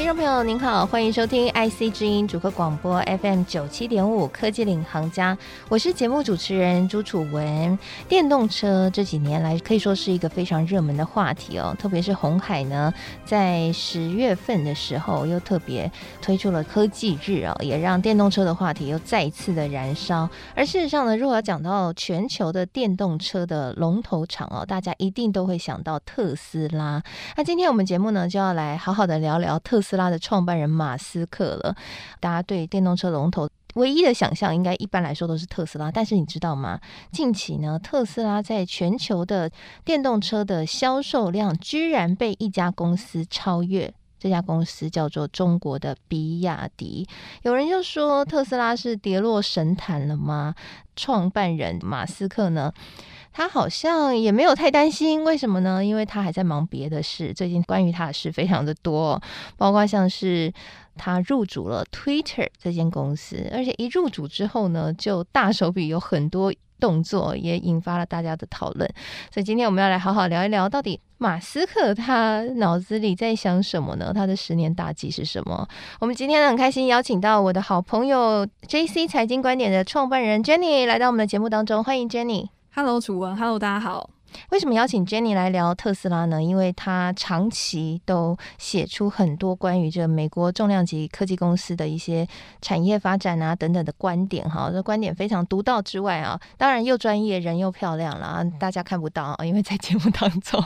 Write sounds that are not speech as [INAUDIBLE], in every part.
听众朋友您好，欢迎收听 IC 之音主客广播 FM 九七点五科技领航家，我是节目主持人朱楚文。电动车这几年来可以说是一个非常热门的话题哦，特别是红海呢，在十月份的时候又特别推出了科技日哦，也让电动车的话题又再一次的燃烧。而事实上呢，如果要讲到全球的电动车的龙头厂哦，大家一定都会想到特斯拉。那今天我们节目呢，就要来好好的聊聊特斯拉。特特斯拉的创办人马斯克了，大家对电动车龙头唯一的想象，应该一般来说都是特斯拉。但是你知道吗？近期呢，特斯拉在全球的电动车的销售量居然被一家公司超越，这家公司叫做中国的比亚迪。有人就说特斯拉是跌落神坛了吗？创办人马斯克呢？他好像也没有太担心，为什么呢？因为他还在忙别的事。最近关于他的事非常的多，包括像是他入主了 Twitter 这间公司，而且一入主之后呢，就大手笔有很多动作，也引发了大家的讨论。所以今天我们要来好好聊一聊，到底马斯克他脑子里在想什么呢？他的十年大计是什么？我们今天很开心邀请到我的好朋友 JC 财经观点的创办人 Jenny 来到我们的节目当中，欢迎 Jenny。Hello，楚文，Hello，大家好。为什么邀请 Jenny 来聊特斯拉呢？因为她长期都写出很多关于这美国重量级科技公司的一些产业发展啊等等的观点哈，这观点非常独到之外啊，当然又专业，人又漂亮啦，大家看不到，因为在节目当中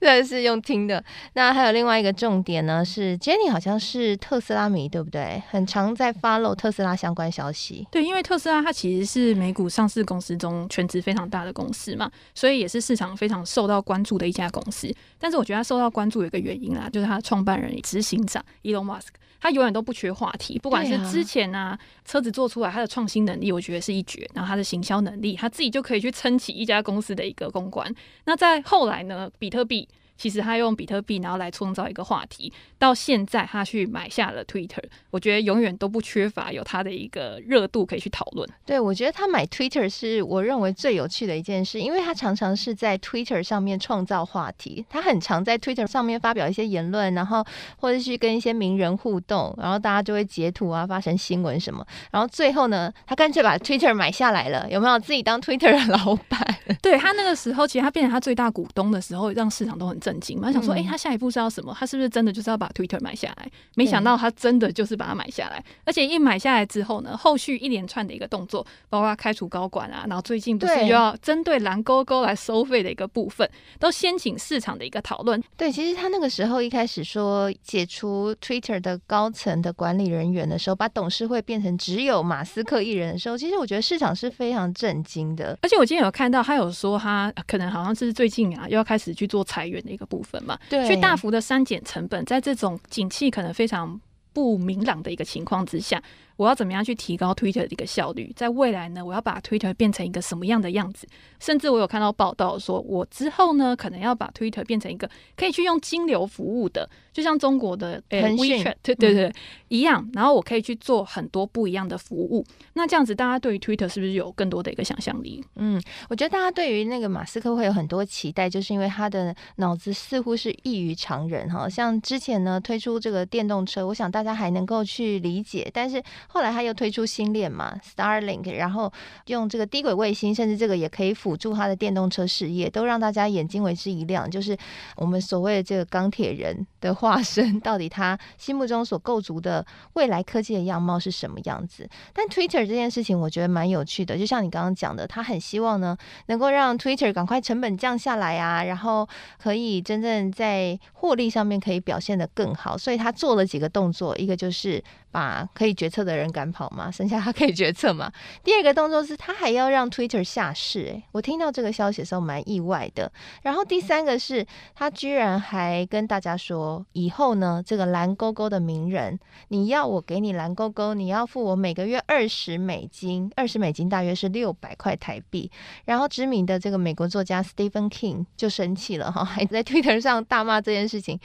但是用听的。那还有另外一个重点呢，是 Jenny 好像是特斯拉迷，对不对？很常在 follow 特斯拉相关消息。对，因为特斯拉它其实是美股上市公司中权值非常大的公司嘛，所以也是市场。非常受到关注的一家公司，但是我觉得他受到关注有一个原因啦，就是他创办人、执行长 Elon Musk，他永远都不缺话题，不管是之前啊车子做出来，他的创新能力我觉得是一绝，然后他的行销能力，他自己就可以去撑起一家公司的一个公关。那在后来呢，比特币。其实他用比特币，然后来创造一个话题。到现在，他去买下了 Twitter，我觉得永远都不缺乏有他的一个热度可以去讨论。对，我觉得他买 Twitter 是我认为最有趣的一件事，因为他常常是在 Twitter 上面创造话题。他很常在 Twitter 上面发表一些言论，然后或者去跟一些名人互动，然后大家就会截图啊，发成新闻什么。然后最后呢，他干脆把 Twitter 买下来了，有没有自己当 Twitter 的老板？[LAUGHS] 对，他那个时候，其实他变成他最大股东的时候，让市场都很震。我想说，哎、欸，他下一步是要什么？他是不是真的就是要把 Twitter 买下来？没想到他真的就是把它买下来，而且一买下来之后呢，后续一连串的一个动作，包括开除高管啊，然后最近不是又要针对蓝勾勾来收费的一个部分，都掀起市场的一个讨论。对，其实他那个时候一开始说解除 Twitter 的高层的管理人员的时候，把董事会变成只有马斯克一人的时候，其实我觉得市场是非常震惊的。而且我今天有看到他有说，他可能好像是最近啊，又要开始去做裁员的一个部分。嘛，对，去大幅的删减成本，在这种景气可能非常不明朗的一个情况之下。我要怎么样去提高 Twitter 的一个效率？在未来呢，我要把 Twitter 变成一个什么样的样子？甚至我有看到报道说，我之后呢，可能要把 Twitter 变成一个可以去用金流服务的，就像中国的腾讯，对对对，一样。然后我可以去做很多不一样的服务。那这样子，大家对于 Twitter 是不是有更多的一个想象力？嗯，我觉得大家对于那个马斯克会有很多期待，就是因为他的脑子似乎是异于常人哈。像之前呢推出这个电动车，我想大家还能够去理解，但是。后来他又推出星链嘛，Starlink，然后用这个低轨卫星，甚至这个也可以辅助他的电动车事业，都让大家眼睛为之一亮。就是我们所谓的这个钢铁人的化身，到底他心目中所构筑的未来科技的样貌是什么样子？但 Twitter 这件事情，我觉得蛮有趣的。就像你刚刚讲的，他很希望呢，能够让 Twitter 赶快成本降下来啊，然后可以真正在获利上面可以表现得更好。所以他做了几个动作，一个就是把可以决策的人赶跑吗？剩下他可以决策吗？第二个动作是他还要让 Twitter 下市，欸，我听到这个消息的时候蛮意外的。然后第三个是他居然还跟大家说，以后呢，这个蓝勾勾的名人，你要我给你蓝勾勾，你要付我每个月二十美金，二十美金大约是六百块台币。然后知名的这个美国作家 Stephen King 就生气了哈，[LAUGHS] 还在 Twitter 上大骂这件事情。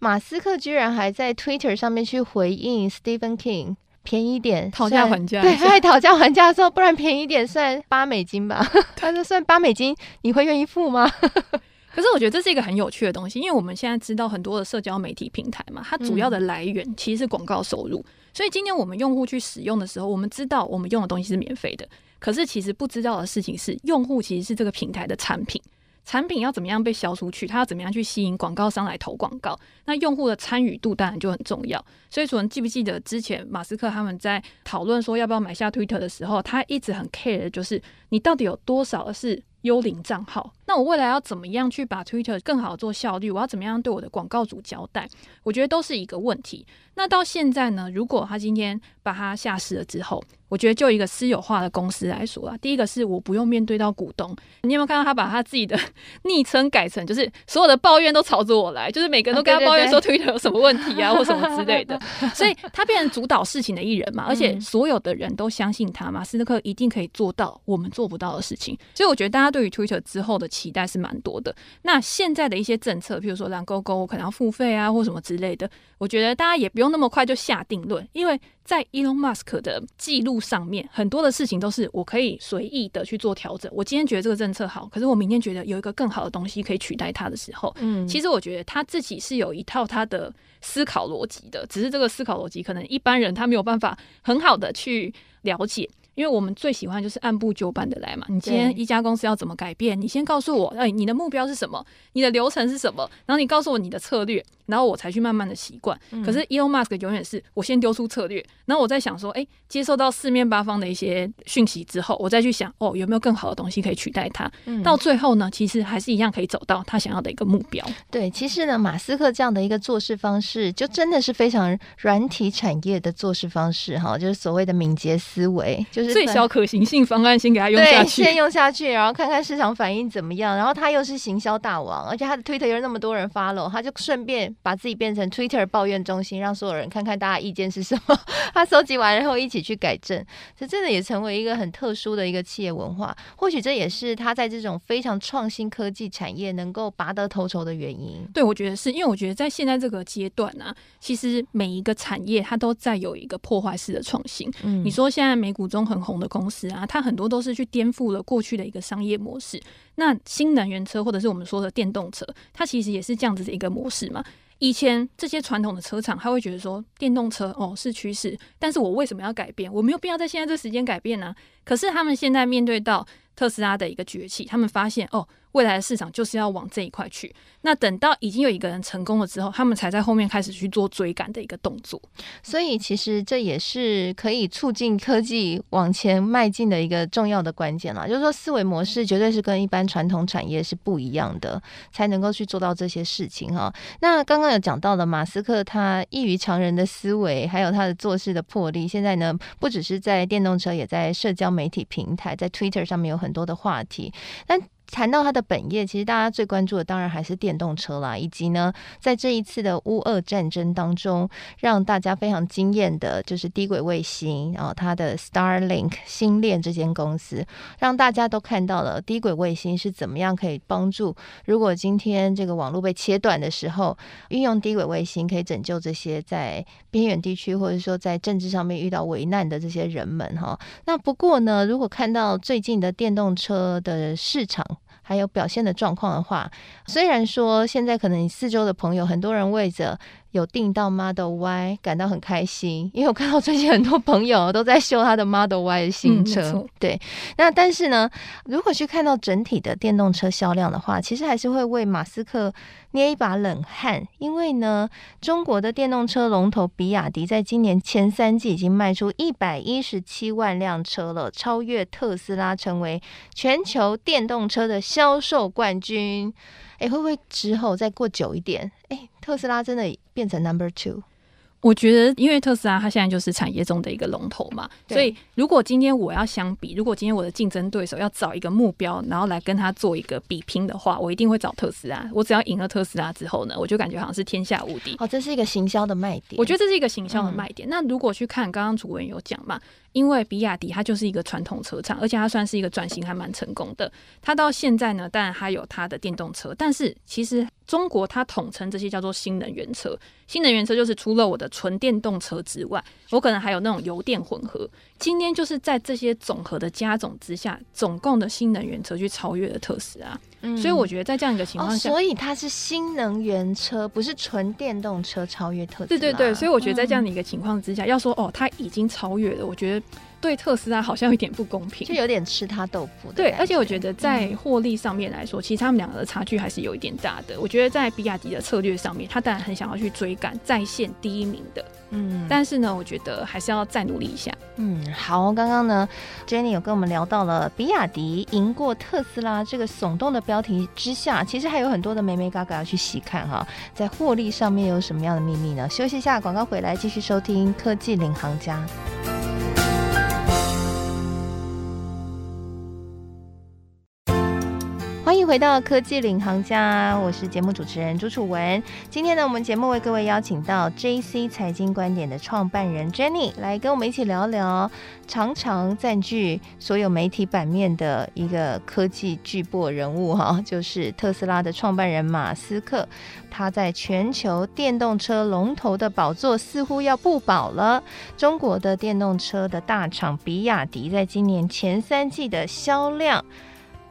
马斯克居然还在 Twitter 上面去回应 Stephen King。便宜点，讨价还价。对，他还讨价还价的时候，不然便宜点算八美金吧。[LAUGHS] 他说算八美金，你会愿意付吗？[LAUGHS] 可是我觉得这是一个很有趣的东西，因为我们现在知道很多的社交媒体平台嘛，它主要的来源其实是广告收入。嗯、所以今天我们用户去使用的时候，我们知道我们用的东西是免费的，可是其实不知道的事情是，用户其实是这个平台的产品。产品要怎么样被销出去？它要怎么样去吸引广告商来投广告？那用户的参与度当然就很重要。所以，主人记不记得之前马斯克他们在讨论说要不要买下 Twitter 的时候，他一直很 care 的就是你到底有多少是幽灵账号？那我未来要怎么样去把 Twitter 更好做效率？我要怎么样对我的广告主交代？我觉得都是一个问题。那到现在呢？如果他今天把它下市了之后，我觉得就一个私有化的公司来说啊，第一个是我不用面对到股东。你有没有看到他把他自己的 [LAUGHS] 昵称改成，就是所有的抱怨都朝着我来，就是每个人都跟他抱怨说 Twitter 有什么问题啊，或什么之类的。[LAUGHS] 所以他变成主导事情的艺人嘛，而且所有的人都相信他嘛，马斯克一定可以做到我们做不到的事情。所以我觉得大家对于 Twitter 之后的期待是蛮多的。那现在的一些政策，譬如说蓝勾勾可能要付费啊，或什么之类的，我觉得大家也不用那么快就下定论，因为。在 Elon Musk 的记录上面，很多的事情都是我可以随意的去做调整。我今天觉得这个政策好，可是我明天觉得有一个更好的东西可以取代它的时候，嗯，其实我觉得他自己是有一套他的思考逻辑的，只是这个思考逻辑可能一般人他没有办法很好的去了解。因为我们最喜欢就是按部就班的来嘛。你今天一家公司要怎么改变？你先告诉我，哎，你的目标是什么？你的流程是什么？然后你告诉我你的策略，然后我才去慢慢的习惯。嗯、可是 Elon Musk 永远是我先丢出策略，然后我在想说，哎，接受到四面八方的一些讯息之后，我再去想，哦，有没有更好的东西可以取代它？嗯、到最后呢，其实还是一样可以走到他想要的一个目标。对，其实呢，马斯克这样的一个做事方式，就真的是非常软体产业的做事方式哈，就是所谓的敏捷思维，就是。最小可行性方案先给他用下去，先用下去，然后看看市场反应怎么样。然后他又是行销大王，而且他的 Twitter 有那么多人 follow，他就顺便把自己变成 Twitter 抱怨中心，让所有人看看大家意见是什么。他收集完然后一起去改正，这真的也成为一个很特殊的一个企业文化。或许这也是他在这种非常创新科技产业能够拔得头筹的原因。对，我觉得是因为我觉得在现在这个阶段呢、啊，其实每一个产业它都在有一个破坏式的创新。嗯，你说现在美股中很红的公司啊，它很多都是去颠覆了过去的一个商业模式。那新能源车或者是我们说的电动车，它其实也是这样子的一个模式嘛。以前这些传统的车厂，他会觉得说电动车哦是趋势，但是我为什么要改变？我没有必要在现在这时间改变呢、可是他们现在面对到特斯拉的一个崛起，他们发现哦。未来的市场就是要往这一块去。那等到已经有一个人成功了之后，他们才在后面开始去做追赶的一个动作。所以，其实这也是可以促进科技往前迈进的一个重要的关键啦。就是说，思维模式绝对是跟一般传统产业是不一样的，才能够去做到这些事情哈。那刚刚有讲到了马斯克他异于常人的思维，还有他的做事的魄力。现在呢，不只是在电动车，也在社交媒体平台，在 Twitter 上面有很多的话题。但谈到它的本业，其实大家最关注的当然还是电动车啦，以及呢，在这一次的乌俄战争当中，让大家非常惊艳的就是低轨卫星，然后它的 Starlink 星链这间公司，让大家都看到了低轨卫星是怎么样可以帮助，如果今天这个网络被切断的时候，运用低轨卫星可以拯救这些在边远地区或者说在政治上面遇到危难的这些人们哈。那不过呢，如果看到最近的电动车的市场，还有表现的状况的话，虽然说现在可能你四周的朋友很多人为着。有订到 Model Y，感到很开心，因为我看到最近很多朋友都在秀他的 Model Y 的新车。嗯、对，那但是呢，如果去看到整体的电动车销量的话，其实还是会为马斯克捏一把冷汗，因为呢，中国的电动车龙头比亚迪在今年前三季已经卖出一百一十七万辆车了，超越特斯拉，成为全球电动车的销售冠军。哎，会不会之后再过久一点？哎，特斯拉真的变成 number two？我觉得，因为特斯拉它现在就是产业中的一个龙头嘛，所以如果今天我要相比，如果今天我的竞争对手要找一个目标，然后来跟他做一个比拼的话，我一定会找特斯拉。我只要赢了特斯拉之后呢，我就感觉好像是天下无敌。哦，这是一个行销的卖点。我觉得这是一个行销的卖点。嗯、那如果去看刚刚主持人有讲嘛，因为比亚迪它就是一个传统车厂，而且它算是一个转型还蛮成功的。它到现在呢，当然它有它的电动车，但是其实。中国它统称这些叫做新能源车。新能源车就是除了我的纯电动车之外，我可能还有那种油电混合。今天就是在这些总和的加总之下，总共的新能源车去超越了特斯拉。嗯，所以我觉得在这样一个情况下，哦，所以它是新能源车，不是纯电动车超越特斯拉。对对对，所以我觉得在这样的一个情况之下，嗯，要说哦，它已经超越了，我觉得。对特斯拉好像有点不公平，就有点吃他豆腐的。对，而且我觉得在获利上面来说，嗯、其实他们两个的差距还是有一点大的。我觉得在比亚迪的策略上面，他当然很想要去追赶在线第一名的，嗯，但是呢，我觉得还是要再努力一下。嗯，好，刚刚呢，Jenny 有跟我们聊到了比亚迪赢过特斯拉这个耸动的标题之下，其实还有很多的眉眉嘎嘎要去细看哈，在获利上面有什么样的秘密呢？休息一下，广告回来继续收听科技领航家。回到科技领航家，我是节目主持人朱楚文。今天呢，我们节目为各位邀请到 JC 财经观点的创办人 Jenny 来跟我们一起聊聊，常常占据所有媒体版面的一个科技巨擘人物哈，就是特斯拉的创办人马斯克。他在全球电动车龙头的宝座似乎要不保了。中国的电动车的大厂比亚迪，在今年前三季的销量。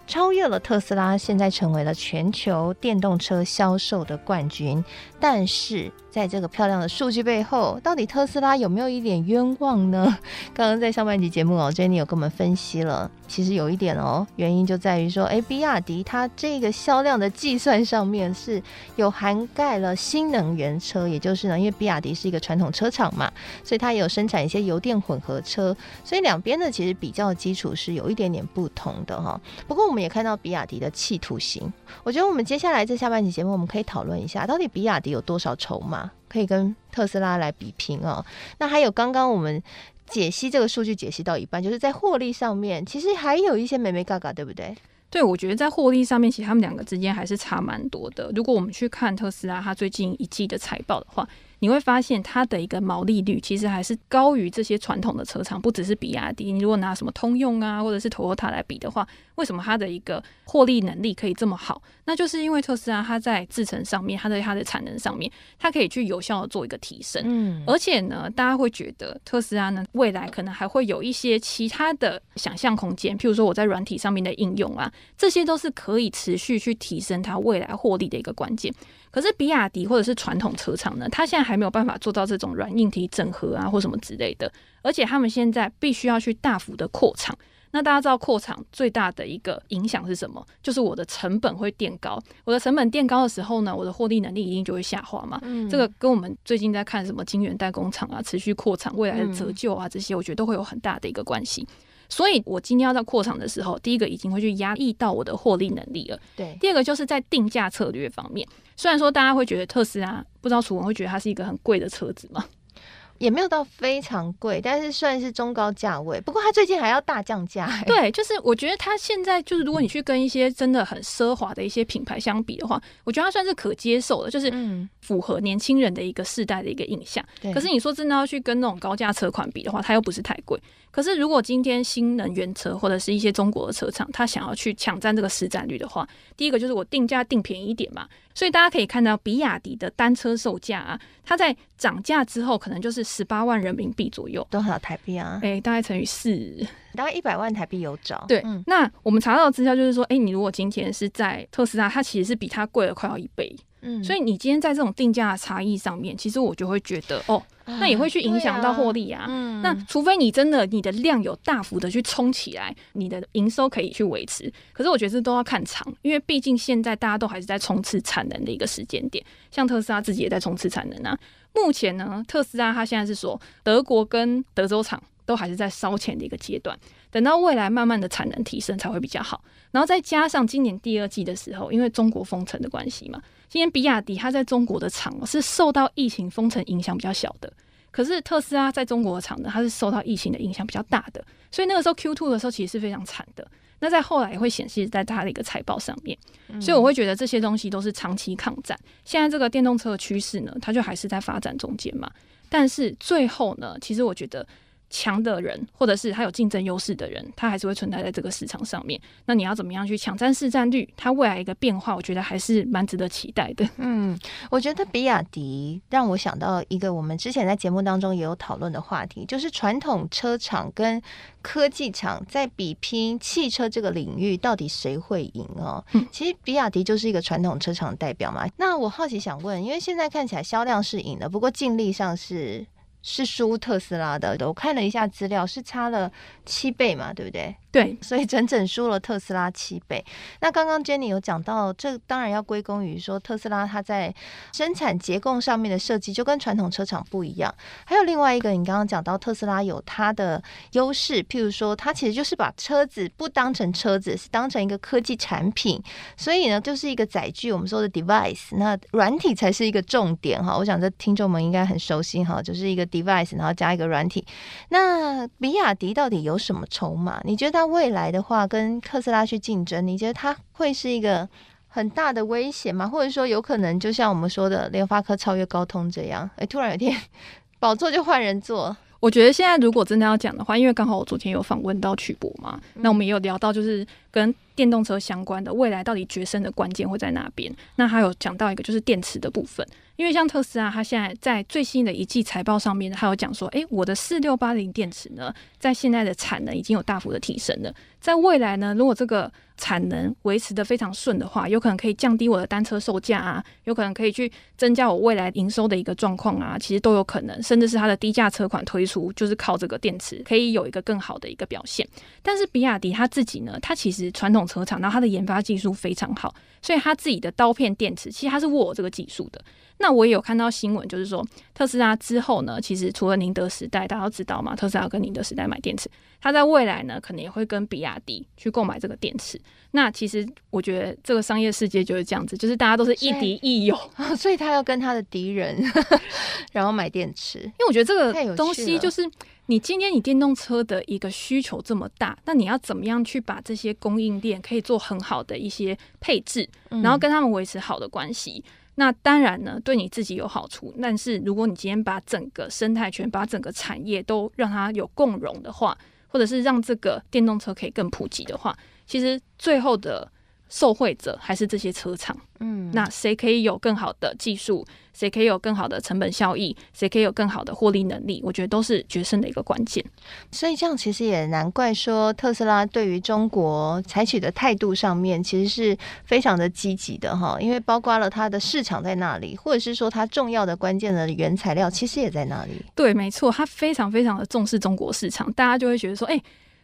超越了特斯拉，现在成为了全球电动车销售的冠军，但是。在这个漂亮的数据背后，到底特斯拉有没有一点冤枉呢？[LAUGHS] 刚刚在上半集节目哦，Jenny 有跟我们分析了，其实有一点哦，原因就在于说，哎，比亚迪它这个销量的计算上面是有涵盖了新能源车，也就是呢，因为比亚迪是一个传统车厂嘛，所以它也有生产一些油电混合车，所以两边呢其实比较基础是有一点点不同的哈。不过我们也看到比亚迪的企图心，我觉得我们接下来这下半集节目我们可以讨论一下，到底比亚迪有多少筹码？可以跟特斯拉来比拼哦。那还有刚刚我们解析这个数据解析到一半，就是在获利上面，其实还有一些美眉嘎嘎，对不对？对，我觉得在获利上面，其实他们两个之间还是差蛮多的。如果我们去看特斯拉它最近一季的财报的话，你会发现它的一个毛利率其实还是高于这些传统的车厂，不只是比亚迪。你如果拿什么通用啊，或者是 Toyota 来比的话，为什么它的一个获利能力可以这么好？那就是因为特斯拉它在制程上面，它在它的产能上面，它可以去有效的做一个提升。嗯，而且呢，大家会觉得特斯拉呢，未来可能还会有一些其他的想象空间，譬如说我在软体上面的应用啊，这些都是可以持续去提升它未来获利的一个关键。可是比亚迪或者是传统车厂呢，它现在还没有办法做到这种软硬体整合啊，或什么之类的。而且他们现在必须要去大幅的扩厂。那大家知道扩厂最大的一个影响是什么？就是我的成本会垫高。我的成本垫高的时候呢，我的获利能力一定就会下滑嘛。嗯，这个跟我们最近在看什么晶圆代工厂啊，持续扩厂未来的折旧啊，这些我觉得都会有很大的一个关系。所以，我今天要在扩厂的时候，第一个已经会去压抑到我的获利能力了。对，第二个就是在定价策略方面。虽然说大家会觉得特斯拉，不知道楚文会觉得它是一个很贵的车子吗？也没有到非常贵，但是算是中高价位。不过它最近还要大降价，欸。对，就是我觉得它现在就是，如果你去跟一些真的很奢华的一些品牌相比的话，我觉得它算是可接受的，就是符合年轻人的一个世代的一个印象。嗯、可是你说真的要去跟那种高价车款比的话，它又不是太贵。可是如果今天新能源车或者是一些中国的车厂，它想要去抢占这个市占率的话，第一个就是我定价定便宜一点嘛。所以大家可以看到，比亚迪的单车售价啊，它在涨价之后，可能就是十八万人民币左右，多少台币啊？哎、欸，大概乘以四，大概一百万台币有找。对，嗯、那我们查到的资料就是说，哎、欸，你如果今天是在特斯拉，它其实是比它贵了快要一倍。嗯，所以你今天在这种定价的差异上面，其实我就会觉得，哦，那也会去影响到获利啊。啊嗯，那除非你真的你的量有大幅的去冲起来，你的营收可以去维持。可是我觉得这都要看长，因为毕竟现在大家都还是在冲刺产能的一个时间点，像特斯拉自己也在冲刺产能啊。目前呢，特斯拉它现在是说德国跟德州厂都还是在烧钱的一个阶段，等到未来慢慢的产能提升才会比较好。然后再加上今年第二季的时候，因为中国封城的关系嘛。今天比亚迪它在中国的厂是受到疫情封城影响比较小的，可是特斯拉在中国的厂呢，它是受到疫情的影响比较大的，所以那个时候 Q two 的时候其实是非常惨的。那在后来也会显示在它的一个财报上面，所以我会觉得这些东西都是长期抗战。现在这个电动车的趋势呢，它就还是在发展中间嘛。但是最后呢，其实我觉得强的人，或者是他有竞争优势的人，他还是会存在在这个市场上面。那你要怎么样去抢占市占率？它未来一个变化，我觉得还是蛮值得期待的。[LAUGHS] 嗯，我觉得比亚迪让我想到一个我们之前在节目当中也有讨论的话题，就是传统车厂跟科技厂在比拼汽车这个领域，到底谁会赢哦？嗯，其实比亚迪就是一个传统车厂代表嘛。那我好奇想问，因为现在看起来销量是赢的，不过净利上是。是输特斯拉的，我看了一下资料，是差了七倍嘛，对不对？对，[LAUGHS] 所以整整输了特斯拉七倍。那刚刚 Jenny 有讲到，这当然要归功于说特斯拉它在生产结构上面的设计就跟传统车厂不一样。还有另外一个，你刚刚讲到特斯拉有它的优势，譬如说它其实就是把车子不当成车子，是当成一个科技产品，所以呢就是一个载具，我们说的 device，那软体才是一个重点哈。我想这听众们应该很熟悉哈，就是一个 device，然后加一个软体。那比亚迪到底有什么筹码？你觉得它？未来的话，跟特斯拉去竞争，你觉得它会是一个很大的危险吗？或者说，有可能就像我们说的，联发科超越高通这样？哎，突然有一天 [LAUGHS] 宝座就换人坐。我觉得现在如果真的要讲的话，因为刚好我昨天有访问到曲博嘛，那我们也有聊到，就是跟电动车相关的未来到底决胜的关键会在哪边？那还有讲到一个就是电池的部分。因为像特斯拉，它现在在最新的一季财报上面，它有讲说，诶，我的四六八零电池呢，在现在的产能已经有大幅的提升了。在未来呢，如果这个产能维持得非常顺的话，有可能可以降低我的单车售价啊，有可能可以去增加我未来营收的一个状况啊，其实都有可能。甚至是它的低价车款推出，就是靠这个电池可以有一个更好的一个表现。但是比亚迪它自己呢，它其实传统车厂，然后它的研发技术非常好，所以它自己的刀片电池，其实它是握有这个技术的。那我也有看到新闻，就是说特斯拉之后呢，其实除了宁德时代，大家都知道嘛，特斯拉跟宁德时代买电池，它在未来呢，可能也会跟比亚迪去购买这个电池。那其实我觉得这个商业世界就是这样子，就是大家都是亦敌亦友，[LAUGHS] 所以他要跟他的敌人，然后买电池。因为我觉得这个东西就是，你今天你电动车的一个需求这么大，那你要怎么样去把这些供应链可以做很好的一些配置，然后跟他们维持好的关系。嗯那当然呢，对你自己有好处。但是如果你今天把整个生态圈、把整个产业都让它有共融的话，或者是让这个电动车可以更普及的话，其实最后的受惠者还是这些车厂。嗯，那谁可以有更好的技术？谁可以有更好的成本效益？谁可以有更好的获利能力？我觉得都是决胜的一个关键。所以这样其实也难怪说特斯拉对于中国采取的态度上面其实是非常的积极的哈，因为包括了它的市场在那里，或者是说它重要的关键的原材料其实也在那里。对，没错，它非常非常的重视中国市场，大家就会觉得说，哎、欸。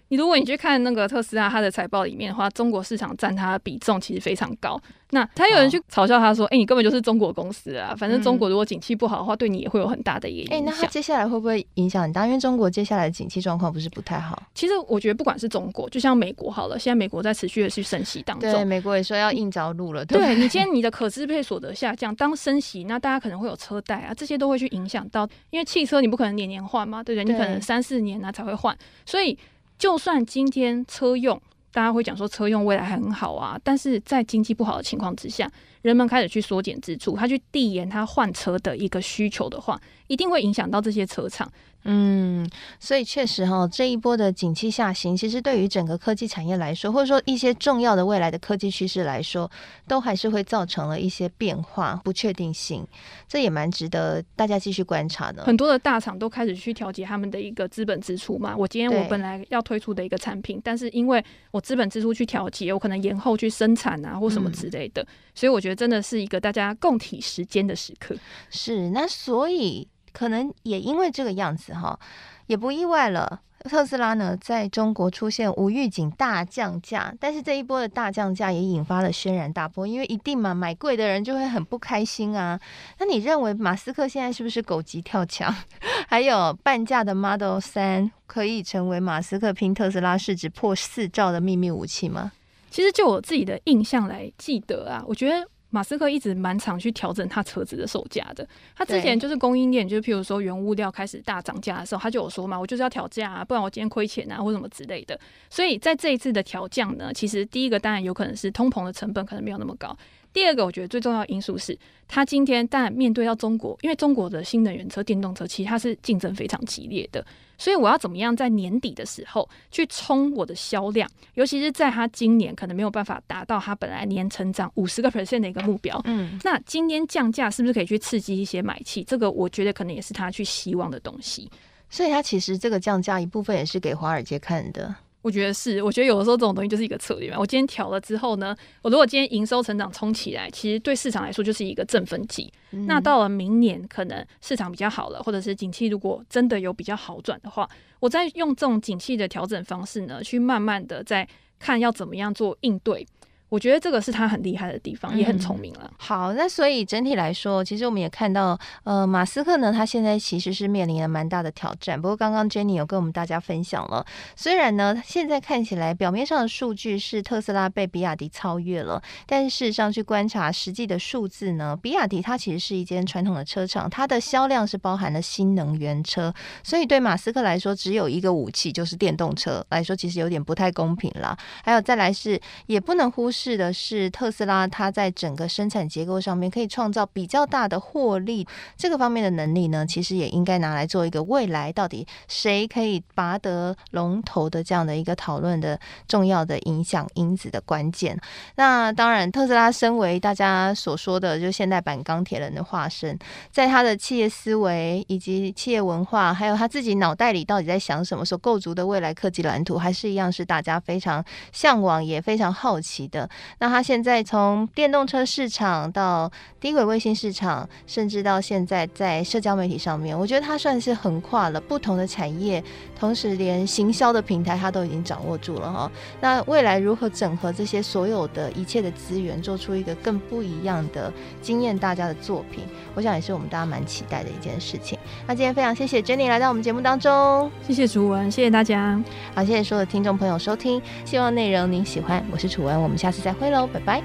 你如果你去看那个特斯拉，它的财报里面的话，中国市场占它的比重其实非常高。那他有人去嘲笑他说：“哎、欸，你根本就是中国公司啊！反正中国如果景气不好的话，对你也会有很大的影响。”哎，那他接下来会不会影响很大？因为中国接下来的景气状况不是不太好。其实我觉得不管是中国，就像美国好了，现在美国在持续的去升息当中。对，美国也说要硬着陆了。对，对，你今天你的可支配所得下降，当升息，那大家可能会有车贷啊，这些都会去影响到。因为汽车你不可能年年换嘛，对不对？你可能三四年啊才会换，所以。就算今天车用，大家会讲说车用未来很好啊，但是在经济不好的情况之下，人们开始去缩减支出，他去递延他换车的一个需求的话，一定会影响到这些车厂。嗯，所以确实哈，这一波的景气下行，其实对于整个科技产业来说，或者说一些重要的未来的科技趋势来说，都还是会造成了一些变化、不确定性。这也蛮值得大家继续观察的。很多的大厂都开始去调节他们的一个资本支出嘛。我今天我本来要推出的一个产品，但是因为我资本支出去调节，我可能延后去生产啊，或什么之类的。嗯、所以我觉得真的是一个大家共体时间的时刻。是，那所以。可能也因为这个样子哈，也不意外了。特斯拉呢，在中国出现无预警大降价，但是这一波的大降价也引发了轩然大波，因为一定嘛，买贵的人就会很不开心啊。那你认为马斯克现在是不是狗急跳墙？[LAUGHS] 还有半价的 Model 三可以成为马斯克拼特斯拉市值破四兆的秘密武器吗？其实就我自己的印象来记得啊，我觉得。马斯克一直蛮常去调整他车子的售价的。他之前就是供应链，就是譬如说原物料开始大涨价的时候，他就有说嘛，我就是要调价啊，不然我今天亏钱啊，或什么之类的。所以在这一次的调降呢，其实第一个当然有可能是通膨的成本可能没有那么高。第二个，我觉得最重要的因素是，它今天但面对到中国，因为中国的新能源车、电动车，其实它是竞争非常激烈的。所以我要怎么样在年底的时候去冲我的销量？尤其是在它今年可能没有办法达到它本来年成长五十个 percent 的一个目标。嗯，那今天降价是不是可以去刺激一些买气？这个我觉得可能也是他去希望的东西。所以它其实这个降价一部分也是给华尔街看的。我觉得是，我觉得有的时候这种东西就是一个策略嘛。我今天调了之后呢，我如果今天营收成长冲起来，其实对市场来说就是一个振奋剂。嗯。那到了明年，可能市场比较好了，或者是景气如果真的有比较好转的话，我再用这种景气的调整方式呢，去慢慢的在看要怎么样做应对。我觉得这个是他很厉害的地方，也很聪明了。嗯。好，那所以整体来说，其实我们也看到，呃，马斯克呢，他现在其实是面临了蛮大的挑战。不过刚刚 Jenny 有跟我们大家分享了，虽然呢，现在看起来表面上的数据是特斯拉被比亚迪超越了，但是事实上去观察实际的数字呢，比亚迪它其实是一间传统的车厂，它的销量是包含了新能源车，所以对马斯克来说，只有一个武器就是电动车来说，其实有点不太公平了。还有再来是，也不能忽视。是的，是特斯拉，它在整个生产结构上面可以创造比较大的获利，这个方面的能力呢，其实也应该拿来做一个未来到底谁可以拔得龙头的这样的一个讨论的重要的影响因子的关键。那当然，特斯拉身为大家所说的就现代版钢铁人的化身，在他的企业思维以及企业文化，还有他自己脑袋里到底在想什么，所构筑的未来科技蓝图，还是一样是大家非常向往也非常好奇的。那他现在从电动车市场到低轨卫星市场，甚至到现在在社交媒体上面，我觉得他算是横跨了不同的产业，同时连行销的平台他都已经掌握住了哈。那未来如何整合这些所有的一切的资源，做出一个更不一样的惊艳大家的作品，我想也是我们大家蛮期待的一件事情。那今天非常谢谢 Jenny 来到我们节目当中，谢谢楚文，谢谢大家，好，谢谢所有的听众朋友收听，希望内容您喜欢，我是楚文，我们下次再会喽，拜拜。